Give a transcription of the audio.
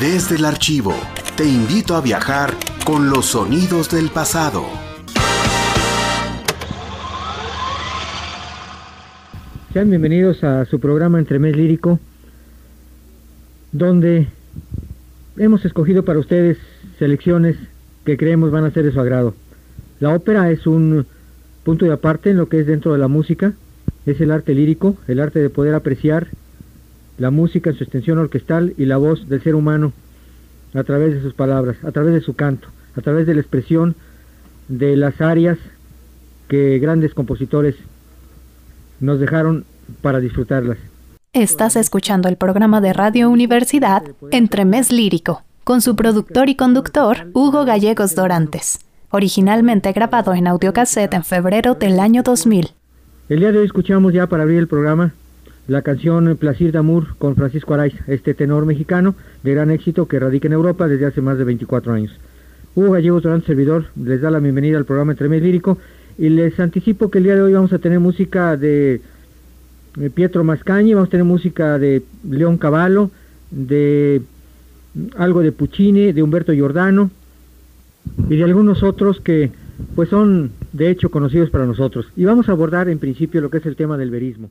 Desde el archivo, te invito a viajar con los sonidos del pasado. Sean bienvenidos a su programa Entremés Lírico, donde hemos escogido para ustedes selecciones que creemos van a ser de su agrado. La ópera es un punto de aparte en lo que es dentro de la música, es el arte lírico, el arte de poder apreciar la música en su extensión orquestal y la voz del ser humano a través de sus palabras, a través de su canto, a través de la expresión de las áreas que grandes compositores nos dejaron para disfrutarlas. Estás escuchando el programa de Radio Universidad Entre Mes Lírico, con su productor y conductor Hugo Gallegos Dorantes, originalmente grabado en audiocassette en febrero del año 2000. El día de hoy escuchamos ya para abrir el programa la canción Placir d'Amour con Francisco Araiz, este tenor mexicano de gran éxito que radica en Europa desde hace más de 24 años. Hugo Gallegos Durán, servidor, les da la bienvenida al programa Entremés Lírico y les anticipo que el día de hoy vamos a tener música de Pietro Mascañi, vamos a tener música de León Cavallo, de algo de Puccini, de Humberto Giordano y de algunos otros que pues son de hecho conocidos para nosotros. Y vamos a abordar en principio lo que es el tema del verismo.